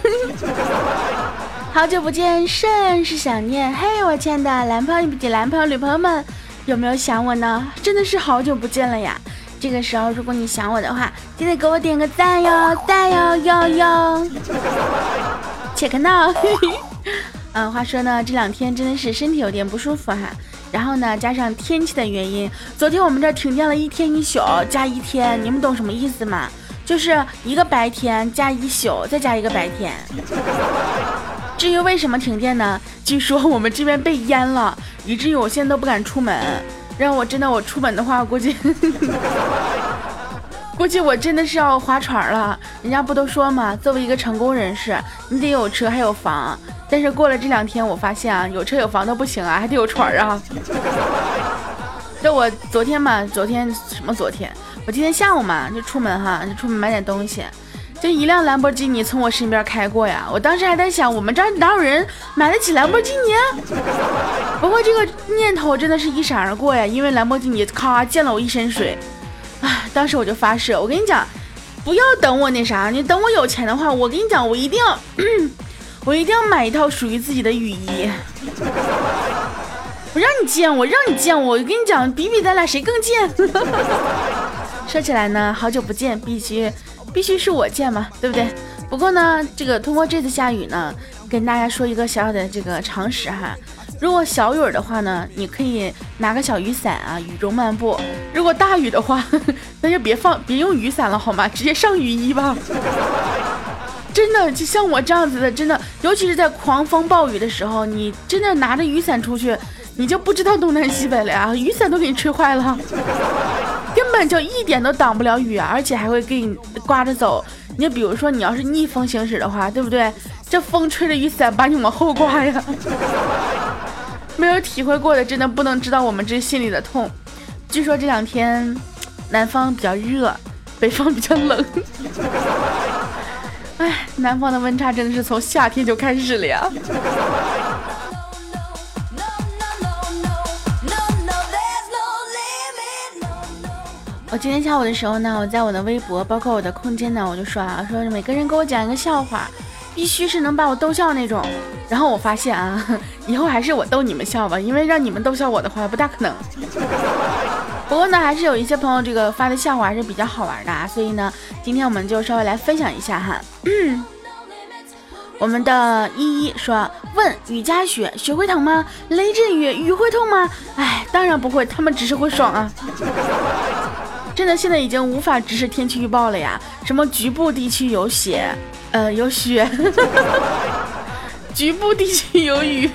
好久不见，甚是想念。嘿，我亲爱的男朋友男朋友、女朋友们，有没有想我呢？真的是好久不见了呀！这个时候，如果你想我的话，记得给我点个赞哟，赞哟哟哟！切克闹。嗯，话说呢，这两天真的是身体有点不舒服哈。然后呢，加上天气的原因，昨天我们这停电了一天一宿加一天，你们懂什么意思吗？就是一个白天加一宿，再加一个白天。至于为什么停电呢？据说我们这边被淹了，以至于我现在都不敢出门。让我真的我出门的话，估计 估计我真的是要划船了。人家不都说嘛，作为一个成功人士，你得有车还有房。但是过了这两天，我发现啊，有车有房都不行啊，还得有船啊。就我昨天嘛，昨天什么昨天？我今天下午嘛就出门哈，就出门买点东西，就一辆兰博基尼从我身边开过呀。我当时还在想，我们这儿哪有人买得起兰博基尼？不过这个念头真的是一闪而过呀，因为兰博基尼咔溅了我一身水。啊，当时我就发誓，我跟你讲，不要等我那啥，你等我有钱的话，我跟你讲，我一定要，我一定要买一套属于自己的雨衣。我让你见我，让你见我，我跟你讲，比比咱俩谁更贱。说起来呢，好久不见，必须必须是我见嘛，对不对？不过呢，这个通过这次下雨呢，跟大家说一个小小的这个常识哈。如果小雨的话呢，你可以拿个小雨伞啊，雨中漫步；如果大雨的话，那就别放，别用雨伞了好吗？直接上雨衣吧。真的，就像我这样子的，真的，尤其是在狂风暴雨的时候，你真的拿着雨伞出去。你就不知道东南西北了呀？雨伞都给你吹坏了，根本就一点都挡不了雨啊！而且还会给你刮着走。你比如说，你要是逆风行驶的话，对不对？这风吹着雨伞把你往后刮呀！没有体会过的，真的不能知道我们这心里的痛。据说这两天南方比较热，北方比较冷。哎，南方的温差真的是从夏天就开始了呀！我今天下午的时候呢，我在我的微博，包括我的空间呢，我就说啊，说每个人给我讲一个笑话，必须是能把我逗笑那种。然后我发现啊，以后还是我逗你们笑吧，因为让你们逗笑我的话不大可能。不过呢，还是有一些朋友这个发的笑话还是比较好玩的，啊，所以呢，今天我们就稍微来分享一下哈。我们的依依说，问雨夹雪，雪会疼吗？雷阵雨，雨会痛吗？哎，当然不会，他们只是会爽啊。真的现在已经无法直视天气预报了呀！什么局部地区有雪，呃，有雪，局部地区有雨。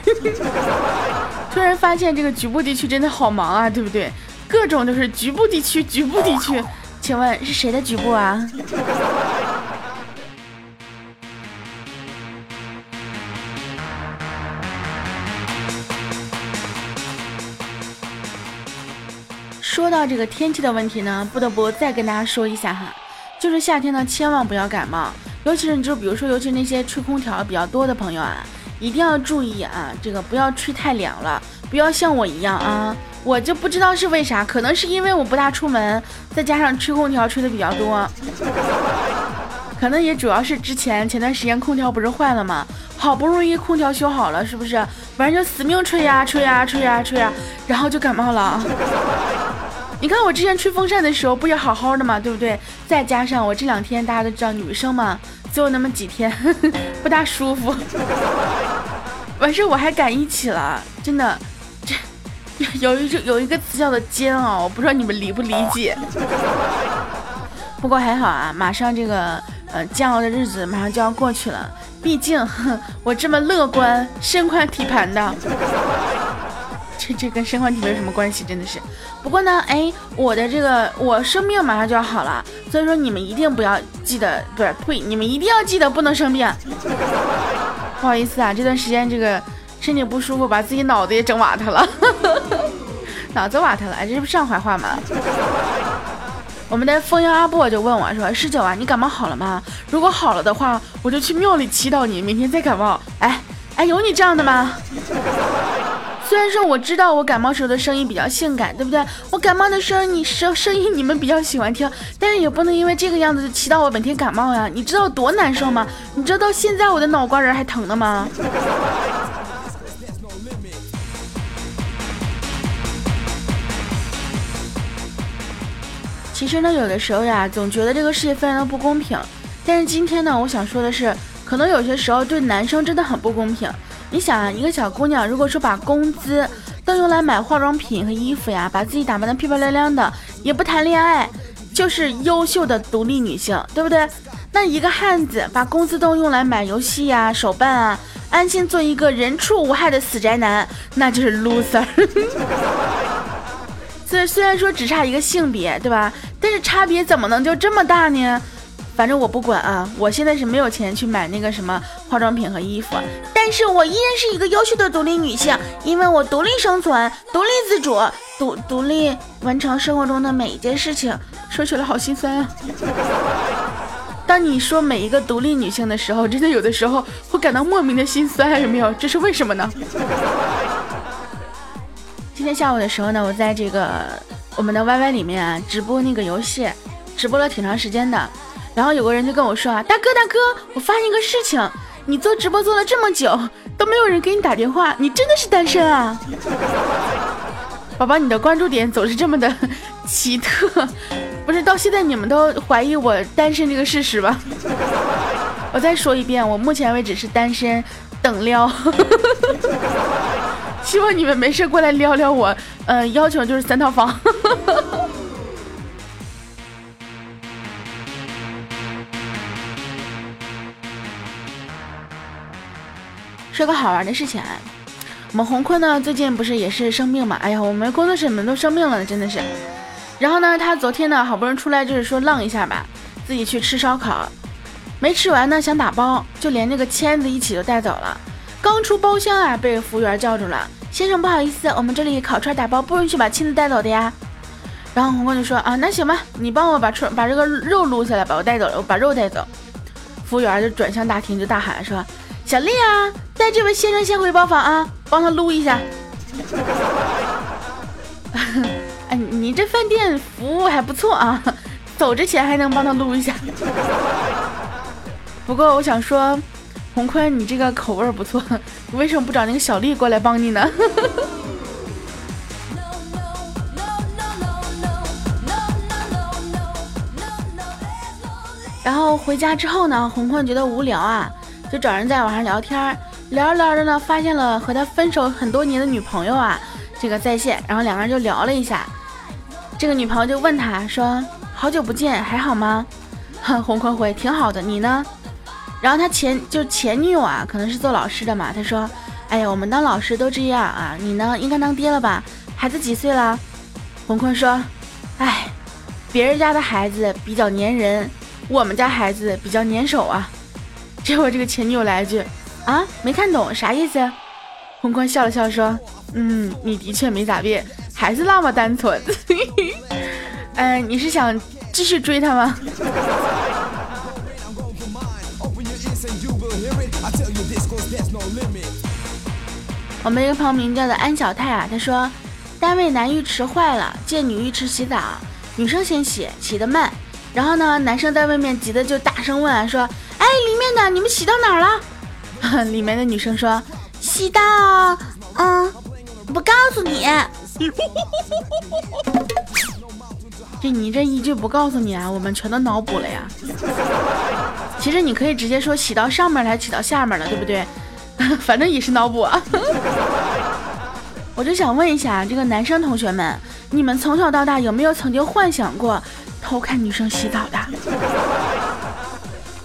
突然发现这个局部地区真的好忙啊，对不对？各种就是局部地区，局部地区。请问是谁的局部啊？说到这个天气的问题呢，不得不再跟大家说一下哈，就是夏天呢，千万不要感冒，尤其是你就比如说，尤其那些吹空调比较多的朋友啊，一定要注意啊，这个不要吹太凉了，不要像我一样啊，我就不知道是为啥，可能是因为我不大出门，再加上吹空调吹的比较多，可能也主要是之前前段时间空调不是坏了吗？好不容易空调修好了，是不是？反正就死命吹呀吹呀吹呀吹呀，然后就感冒了。你看我之前吹风扇的时候不也好好的嘛，对不对？再加上我这两天大家都知道女生嘛，就有那么几天 不大舒服。完事我还赶一起了，真的，这 有一种有一个词叫做煎熬，我不知道你们理不理解。不过还好啊，马上这个呃煎熬的日子马上就要过去了，毕竟 我这么乐观、身宽体盘的。这这跟身宽体没有什么关系，真的是。不过呢，哎，我的这个我生病马上就要好了，所以说你们一定不要记得，不是呸，你们一定要记得不能生病。不好意思啊，这段时间这个身体不舒服，把自己脑子也整瓦特了，脑子瓦特了，这不上怀话吗？我们的风妖阿布就问我说：“十九啊，你感冒好了吗？如果好了的话，我就去庙里祈祷你，明天再感冒。”哎哎，有你这样的吗？虽然说我知道我感冒时候的声音比较性感，对不对？我感冒的声音，你声声音你们比较喜欢听，但是也不能因为这个样子就祈祷我每天感冒呀。你知道多难受吗？你知道到现在我的脑瓜仁还疼的吗？其实呢，有的时候呀，总觉得这个世界非常的不公平。但是今天呢，我想说的是，可能有些时候对男生真的很不公平。你想啊，一个小姑娘如果说把工资都用来买化妆品和衣服呀，把自己打扮的漂漂亮亮的，也不谈恋爱，就是优秀的独立女性，对不对？那一个汉子把工资都用来买游戏呀、手办啊，安心做一个人畜无害的死宅男，那就是 loser。虽虽然说只差一个性别，对吧？但是差别怎么能就这么大呢？反正我不管啊，我现在是没有钱去买那个什么化妆品和衣服，但是我依然是一个优秀的独立女性，因为我独立生存、独立自主、独独立完成生活中的每一件事情。说起来好心酸啊！当你说每一个独立女性的时候，真的有的时候会感到莫名的心酸，有没有？这是为什么呢？今天下午的时候呢，我在这个我们的 YY 里面啊直播那个游戏，直播了挺长时间的。然后有个人就跟我说啊，大哥大哥，我发现一个事情，你做直播做了这么久都没有人给你打电话，你真的是单身啊？宝宝，你的关注点总是这么的 奇特，不是？到现在你们都怀疑我单身这个事实吧？我再说一遍，我目前为止是单身，等撩。希望你们没事过来撩撩我，呃，要求就是三套房。说个好玩的事情，我们红坤呢最近不是也是生病嘛？哎呀，我们工作室里面都生病了，真的是。然后呢，他昨天呢好不容易出来，就是说浪一下吧，自己去吃烧烤，没吃完呢想打包，就连那个签子一起都带走了。刚出包厢啊，被服务员叫住了。先生，不好意思，我们这里烤串打包不允许把签子带走的呀。然后红坤就说啊，那行吧，你帮我把串把这个肉撸下来，把我带走了，我把肉带走。服务员就转向大厅就大喊说：“小丽啊，带这位先生先回包房啊，帮他撸一下。”哎，你这饭店服务还不错啊，走之前还能帮他撸一下。不过我想说。洪坤，你这个口味不错，为什么不找那个小丽过来帮你呢？然后回家之后呢，洪坤觉得无聊啊，就找人在网上聊天，聊着聊着呢，发现了和他分手很多年的女朋友啊，这个在线，然后两个人就聊了一下，这个女朋友就问他说：“好久不见，还好吗？” 洪坤回：“挺好的，你呢？”然后他前就前女友啊，可能是做老师的嘛。他说：“哎呀，我们当老师都这样啊，你呢，应该当爹了吧？孩子几岁了？”洪坤说：“哎，别人家的孩子比较粘人，我们家孩子比较粘手啊。”结果这个前女友来一句：“啊，没看懂啥意思？”洪坤笑了笑说：“嗯，你的确没咋变，还是那么单纯。嗯，你是想继续追他吗？” 我们一个朋友名叫的安小泰啊，他说，单位男浴池坏了，借女浴池洗澡，女生先洗，洗得慢，然后呢，男生在外面急的就大声问啊，说，哎，里面的你们洗到哪了？里面的女生说，洗到，嗯，不告诉你。这你这一句不告诉你啊，我们全都脑补了呀。其实你可以直接说洗到上面来洗到下面了，对不对？反正也是脑补啊！我就想问一下这个男生同学们，你们从小到大有没有曾经幻想过偷看女生洗澡的？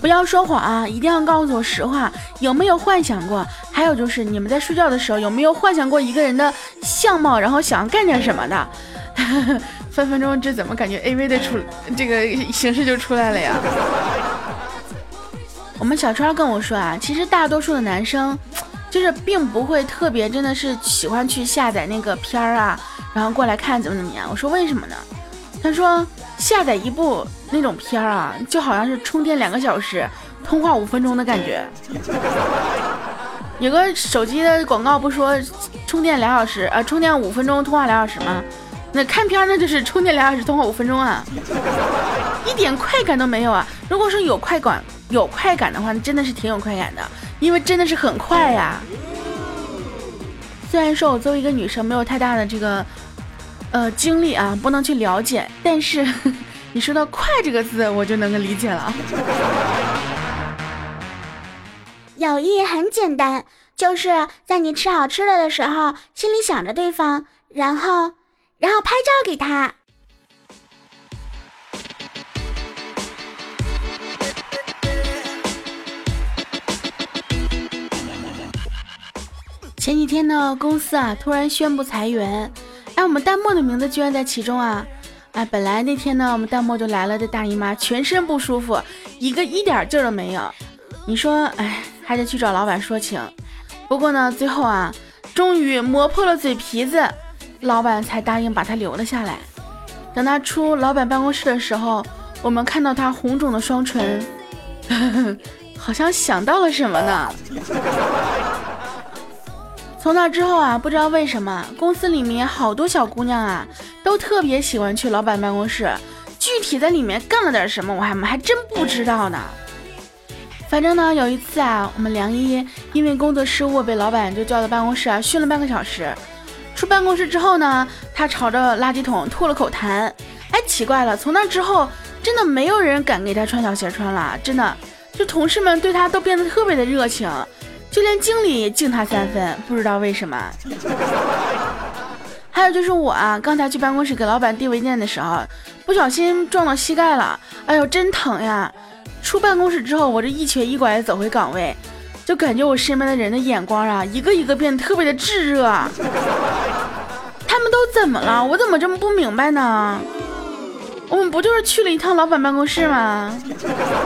不要说谎啊，一定要告诉我实话，有没有幻想过？还有就是你们在睡觉的时候有没有幻想过一个人的相貌，然后想要干点什么的？分分钟这怎么感觉 A V 的出这个形式就出来了呀？我们小川跟我说啊，其实大多数的男生，就是并不会特别真的是喜欢去下载那个片儿啊，然后过来看怎么怎么样。我说为什么呢？他说下载一部那种片儿啊，就好像是充电两个小时，通话五分钟的感觉。有个手机的广告不说，充电俩小时，呃，充电五分钟，通话俩小时吗？那看片儿那就是充电俩小时，通话五分钟啊，一点快感都没有啊！如果说有快感，有快感的话，那真的是挺有快感的，因为真的是很快呀。虽然说我作为一个女生没有太大的这个呃经历啊，不能去了解，但是你说到“快”这个字，我就能够理解了。友谊很简单，就是在你吃好吃的的时候，心里想着对方，然后。然后拍照给他。前几天呢，公司啊突然宣布裁员，哎，我们弹幕的名字居然在其中啊！哎，本来那天呢，我们弹幕就来了的大姨妈，全身不舒服，一个一点劲儿都没有。你说，哎，还得去找老板说情。不过呢，最后啊，终于磨破了嘴皮子。老板才答应把她留了下来。等她出老板办公室的时候，我们看到她红肿的双唇，好像想到了什么呢？从那之后啊，不知道为什么，公司里面好多小姑娘啊，都特别喜欢去老板办公室。具体在里面干了点什么，我还还真不知道呢。反正呢，有一次啊，我们梁一因为工作失误被老板就叫到办公室啊，训了半个小时。出办公室之后呢，他朝着垃圾桶吐了口痰。哎，奇怪了，从那之后，真的没有人敢给他穿小鞋穿了。真的，就同事们对他都变得特别的热情，就连经理也敬他三分。不知道为什么。还有就是我啊，刚才去办公室给老板递文件的时候，不小心撞到膝盖了。哎呦，真疼呀！出办公室之后，我这一瘸一拐的走回岗位。就感觉我身边的人的眼光啊，一个一个变得特别的炙热。他们都怎么了？我怎么这么不明白呢？我们不就是去了一趟老板办公室吗？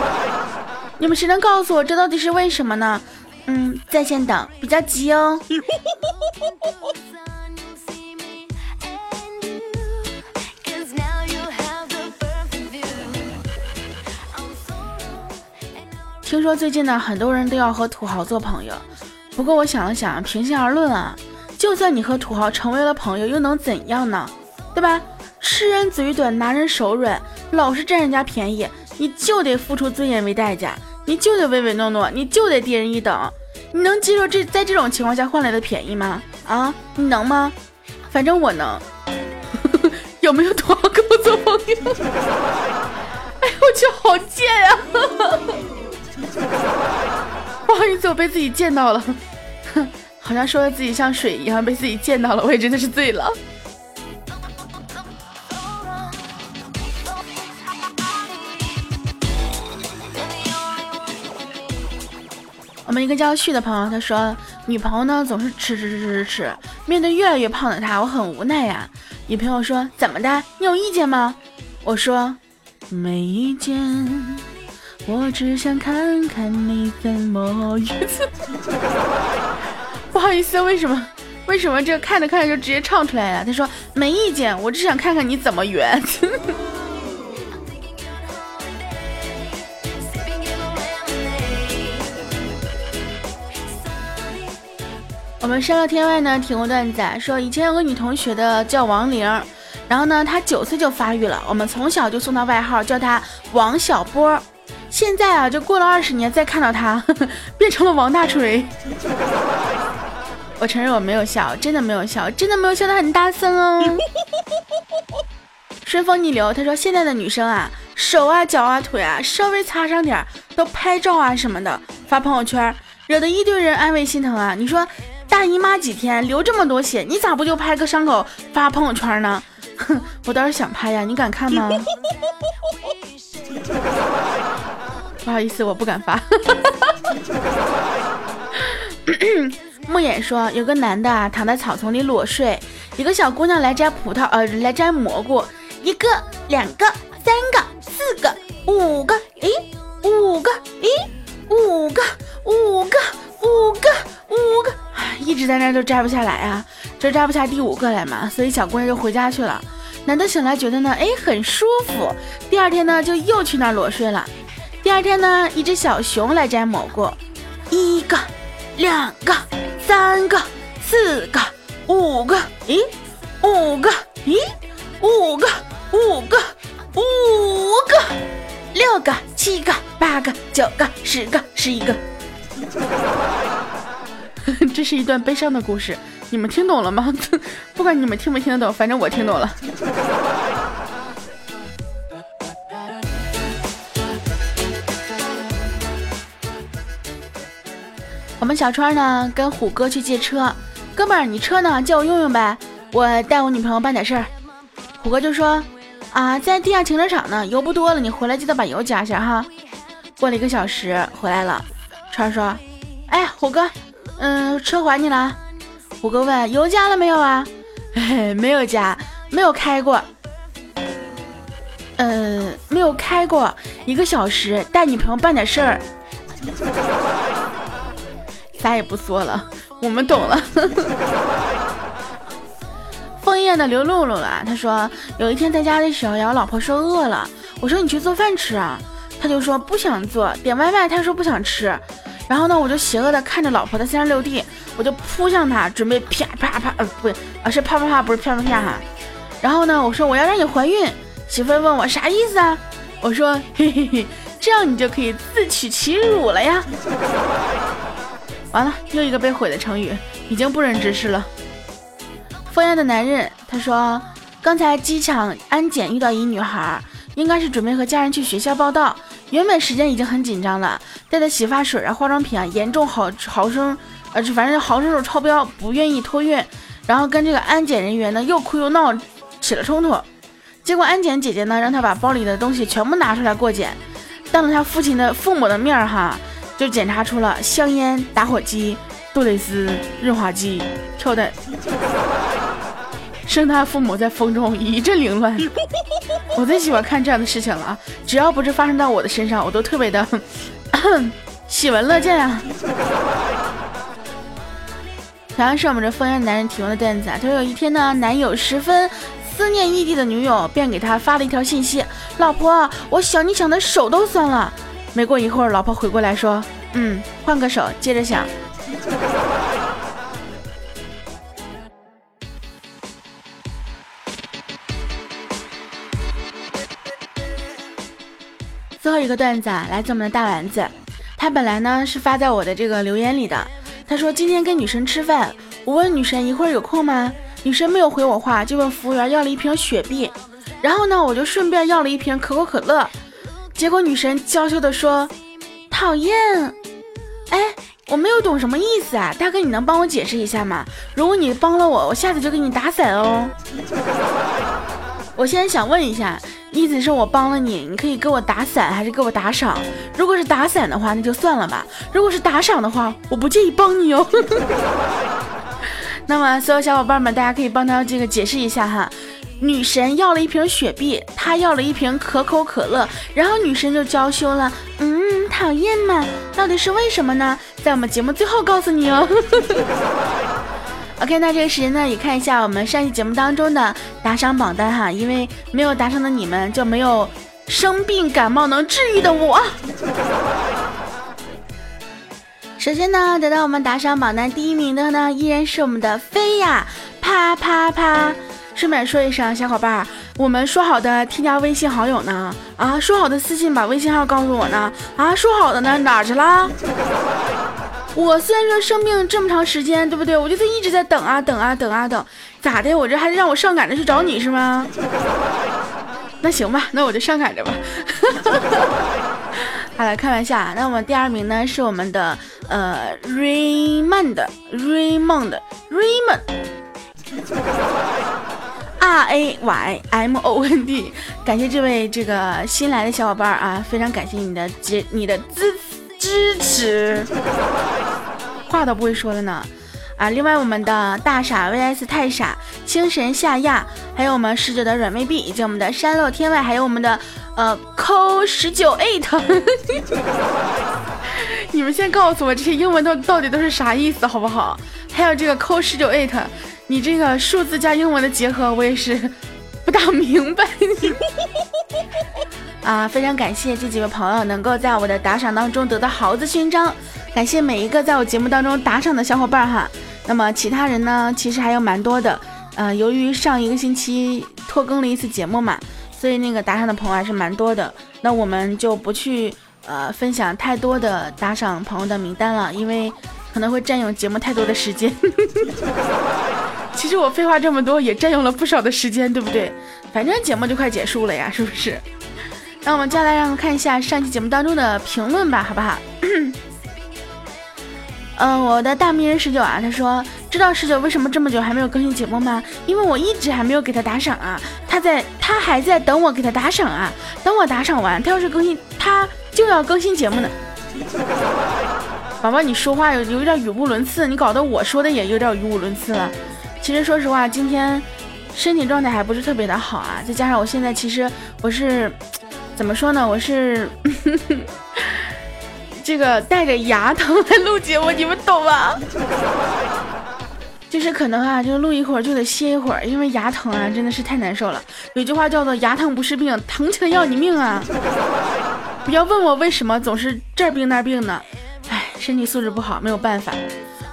你们谁能告诉我这到底是为什么呢？在线等，比较急哦。听说最近呢，很多人都要和土豪做朋友。不过我想了想，平心而论啊，就算你和土豪成为了朋友，又能怎样呢？对吧？吃人嘴短，拿人手软，老是占人家便宜，你就得付出尊严为代价，你就得唯唯诺诺，你就得低人一等。你能接受这在这种情况下换来的便宜吗？啊，你能吗？反正我能。有没有土豪跟我做朋友？哎呦我去，好贱呀！不好意思，我被自己贱到了，哼，好像说的自己像水一样，被自己贱到了，我也真的是醉了。我们一个叫旭的朋友，他说女朋友呢总是吃吃吃吃吃，面对越来越胖的他，我很无奈呀。女朋友说怎么的，你有意见吗？我说没意见。我只想看看你怎么圆。不好意思，为什么？为什么这看着看着就直接唱出来了？他说没意见，我只想看看你怎么圆。我们山乐天外呢听过段子说，以前有个女同学的叫王玲，然后呢她九岁就发育了，我们从小就送她外号叫她王小波。现在啊，就过了二十年，再看到她，呵呵，变成了王大锤。我承认我没有笑，真的没有笑，真的没有笑的很大声哦。顺风逆流，他说现在的女生啊，手啊、脚啊、腿啊，稍微擦伤点都拍照啊什么的发朋友圈，惹得一堆人安慰心疼啊。你说大姨妈几天流这么多血，你咋不就拍个伤口发朋友圈呢？哼，我倒是想拍呀，你敢看吗？不好意思，我不敢发。木眼说，有个男的啊，躺在草丛里裸睡，一个小姑娘来摘葡萄，呃，来摘蘑菇，一个、两个、三个、四个、五个，诶，五个，诶，五个，五个，一直在那都摘不下来啊，这摘不下第五个来嘛，所以小姑娘就回家去了。男的醒来觉得呢，哎，很舒服，第二天呢就又去那裸睡了。第二天呢，一只小熊来摘蘑菇，一个、两个、三个、四个、五个，咦，五个，咦，五个，五个，五个，六个，七个，八个，九个，十个，十一个。是一段悲伤的故事，你们听懂了吗？不管你们听没听得懂，反正我听懂了。我们小川呢跟虎哥去借车，哥们儿，你车呢？借我用用呗，我带我女朋友办点事儿。虎哥就说啊，在地下停车场呢，油不多了，你回来记得把油加一下哈。过了一个小时回来了，川说，哎，虎哥，嗯，车还你了。虎哥问油加了没有啊？没有加，没有开过。嗯，没有开过，一个小时带女朋友办点事儿。啥也不说了，我们懂了。枫叶的刘露露啊，他说有一天在家的时候，老婆说饿了，我说你去做饭吃啊，他就说不想做，点外卖他说不想吃，然后呢，我就邪恶的看着老婆的三十六 D，我就扑向他，准备啪啪啪，呃，不，啊是啪啪啪，不是啪啪啪哈。然后呢，我说我要让你怀孕，媳妇问我啥意思啊？我说嘿嘿嘿，这样你就可以自取其辱了呀。完了，又一个被毁的成语，已经不忍直视了。枫叶的男人他说，刚才机场安检遇到一女孩，应该是准备和家人去学校报道。原本时间已经很紧张了，带的洗发水啊、化妆品啊，严重毫毫升，呃，反正毫升数超标，不愿意托运。然后跟这个安检人员呢又哭又闹，起了冲突。结果安检姐姐呢让他把包里的东西全部拿出来过检，当着他父亲的父母的面儿哈。就检查出了香烟、打火机、杜蕾斯、润滑剂、跳蛋，生他父母在风中一阵凌乱。我最喜欢看这样的事情了啊，只要不是发生在我的身上，我都特别的 喜闻乐见啊。同样是我们这枫叶男人提供的段子啊，他说有一天呢，男友十分思念异地的女友，便给他发了一条信息：“老婆，我想你想的手都酸了。”没过一会儿，老婆回过来说：“嗯，换个手，接着想。”最后一个段子啊，来自我们的大丸子，他本来呢是发在我的这个留言里的。他说今天跟女神吃饭，我问女神一会儿有空吗？女神没有回我话，就问服务员要了一瓶雪碧，然后呢，我就顺便要了一瓶可口可乐。结果女神娇羞的说：“讨厌，哎，我没有懂什么意思啊，大哥，你能帮我解释一下吗？如果你帮了我，我下次就给你打伞哦。我现在想问一下，意思是我帮了你，你可以给我打伞，还是给我打赏？如果是打伞的话，那就算了吧；如果是打赏的话，我不介意帮你哦。那么，所有小伙伴们，大家可以帮他这个解释一下哈。”女神要了一瓶雪碧，他要了一瓶可口可乐，然后女神就娇羞了，嗯，讨厌嘛，到底是为什么呢？在我们节目最后告诉你哦。OK，那这个时间呢，也看一下我们上期节目当中的打赏榜单哈，因为没有打赏的你们就没有生病感冒能治愈的我。首先呢，得到我们打赏榜单第一名的呢，依然是我们的飞呀，啪啪啪。顺便说一声，小伙伴，我们说好的添加微信好友呢？啊，说好的私信把微信号告诉我呢？啊，说好的呢？哪去了？我虽然说生病这么长时间，对不对？我就是一直在等啊等啊等啊等，咋的？我这还是让我上赶着去找你是吗？那行吧，那我就上赶着吧。好了，开玩笑啊。那我们第二名呢是我们的呃 Raymond，Raymond，Raymond。R A Y M O N D，感谢这位这个新来的小伙伴啊，非常感谢你的支你的支支持，话都不会说了呢啊！另外我们的大傻 VS 太傻，清神夏亚，还有我们逝者的软妹币，以及我们的山漏天外，还有我们的呃扣十九 eight，你们先告诉我这些英文都到底都是啥意思好不好？还有这个扣十九 eight。你这个数字加英文的结合，我也是不大明白你。啊，非常感谢这几位朋友能够在我的打赏当中得到猴子勋章，感谢每一个在我节目当中打赏的小伙伴哈。那么其他人呢，其实还有蛮多的。呃，由于上一个星期拖更了一次节目嘛，所以那个打赏的朋友还是蛮多的。那我们就不去呃分享太多的打赏朋友的名单了，因为可能会占用节目太多的时间。其实我废话这么多，也占用了不少的时间，对不对？反正节目就快结束了呀，是不是？那我们接下来让我们看一下上期节目当中的评论吧，好不好？嗯，我的大名人十九啊，他说知道十九为什么这么久还没有更新节目吗？因为我一直还没有给他打赏啊，他在他还在等我给他打赏啊，等我打赏完，他要是更新，他就要更新节目呢。宝宝，你说话有有点语无伦次，你搞得我说的也有点语无伦次了。其实说实话，今天身体状态还不是特别的好啊，再加上我现在其实我是怎么说呢？我是 这个带着牙疼来录节目，你们懂吗？就是可能啊，就录一会儿就得歇一会儿，因为牙疼啊，真的是太难受了。有句话叫做“牙疼不是病，疼起来要你命啊”。不要问我为什么总是这儿病那儿病呢？唉，身体素质不好，没有办法。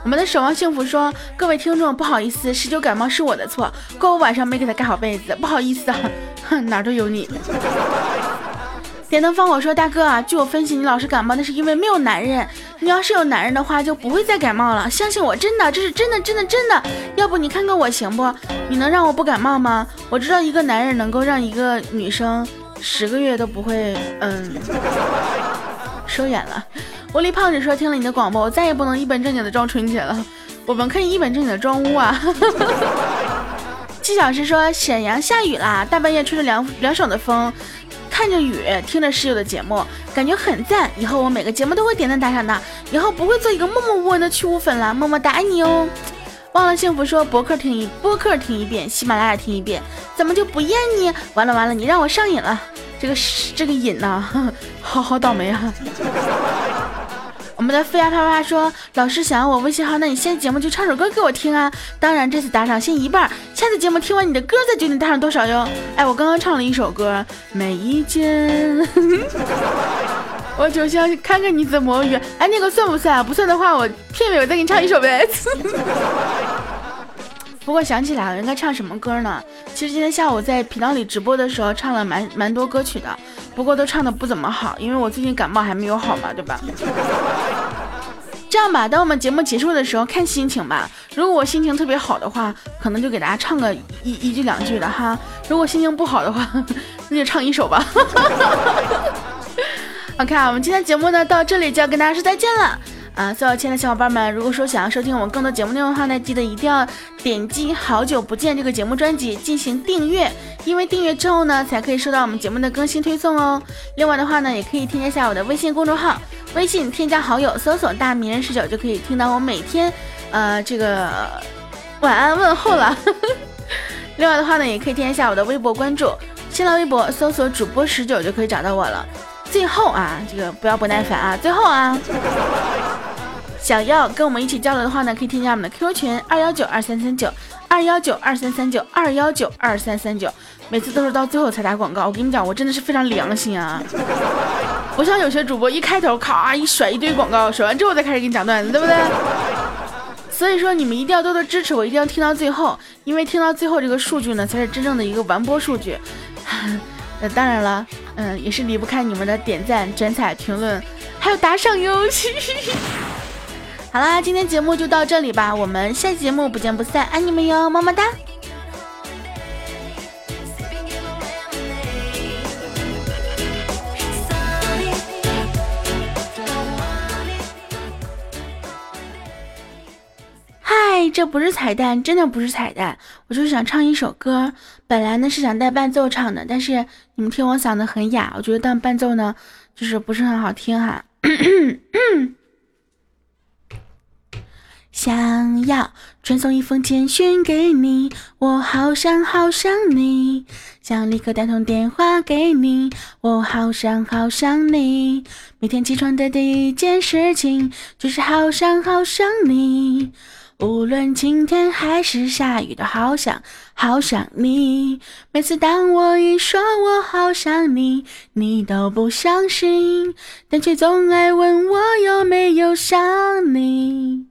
我们的守望幸福说：“各位听众，不好意思，十九感冒是我的错，怪我晚上没给他盖好被子，不好意思啊，哼，哪都有你。”点灯放火说：“大哥啊，据我分析，你老是感冒那是因为没有男人，你要是有男人的话，就不会再感冒了。相信我，真的，这是真的，真的，真的。要不你看看我行不？你能让我不感冒吗？我知道一个男人能够让一个女生十个月都不会……嗯，收眼了。”玻璃胖子说：“听了你的广播，我再也不能一本正经的装纯洁了。我们可以一本正经的装污啊。”七小时说：“沈阳下雨啦，大半夜吹着凉凉爽的风，看着雨，听着室友的节目，感觉很赞。以后我每个节目都会点赞打赏的，以后不会做一个默默无闻的去污粉了。么么哒，爱你哦。”忘了幸福说：“博客听一博客听一遍，喜马拉雅听一遍，怎么就不厌你？完了完了，你让我上瘾了。这个这个瘾呐，好好倒霉啊。”我们的飞呀啪啪说：“老师想要我微信号，那你现在节目就唱首歌给我听啊！当然，这次打赏先一半，下次节目听完你的歌再决定打赏多少哟。”哎，我刚刚唱了一首歌，每一件，我就想看看你怎么圆。哎，那个算不算？不算的话，我片尾我再给你唱一首呗。不过想起来了，应该唱什么歌呢？其实今天下午在频道里直播的时候，唱了蛮蛮多歌曲的，不过都唱的不怎么好，因为我最近感冒还没有好嘛，对吧？这样吧，当我们节目结束的时候看心情吧。如果我心情特别好的话，可能就给大家唱个一一句两句的哈；如果心情不好的话，那就唱一首吧。OK，我们今天节目呢到这里就要跟大家说再见了。啊，所有亲爱的小伙伴们，如果说想要收听我们更多节目内容的话呢，记得一定要点击“好久不见”这个节目专辑进行订阅，因为订阅之后呢，才可以收到我们节目的更新推送哦。另外的话呢，也可以添加一下我的微信公众号，微信添加好友，搜索“大名人十九”就可以听到我每天呃这个晚安问候了。另外的话呢，也可以添加一下我的微博关注，新浪微博搜索主播十九就可以找到我了。最后啊，这个不要不耐烦啊！最后啊，想要跟我们一起交流的话呢，可以添加我们的 QQ 群二幺九二三三九二幺九二三三九二幺九二三三九。每次都是到最后才打广告，我跟你们讲，我真的是非常良心啊！不像有些主播一开头咔一甩一堆广告，甩完之后再开始给你讲段子，对不对？所以说你们一定要多多支持我，一定要听到最后，因为听到最后这个数据呢，才是真正的一个完播数据。那当然了。嗯，也是离不开你们的点赞、转采、评论，还有打赏哟。好啦，今天节目就到这里吧，我们下期节目不见不散，爱你们哟，么么哒。嗨，这不是彩蛋，真的不是彩蛋，我就是想唱一首歌。本来呢是想带伴奏唱的，但是你们听我嗓子很哑，我觉得当伴奏呢就是不是很好听哈。想要传送一封简讯给你，我好想好想你，想立刻打通电话给你，我好想好想你，每天起床的第一件事情就是好想好想你。无论晴天还是下雨，都好想好想你。每次当我一说我好想你，你都不相信，但却总爱问我有没有想你。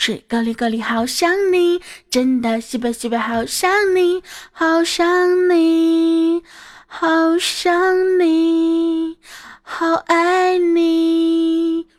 是高里高里好想你，真的西北西北好想你，好想你，好想你，好爱你。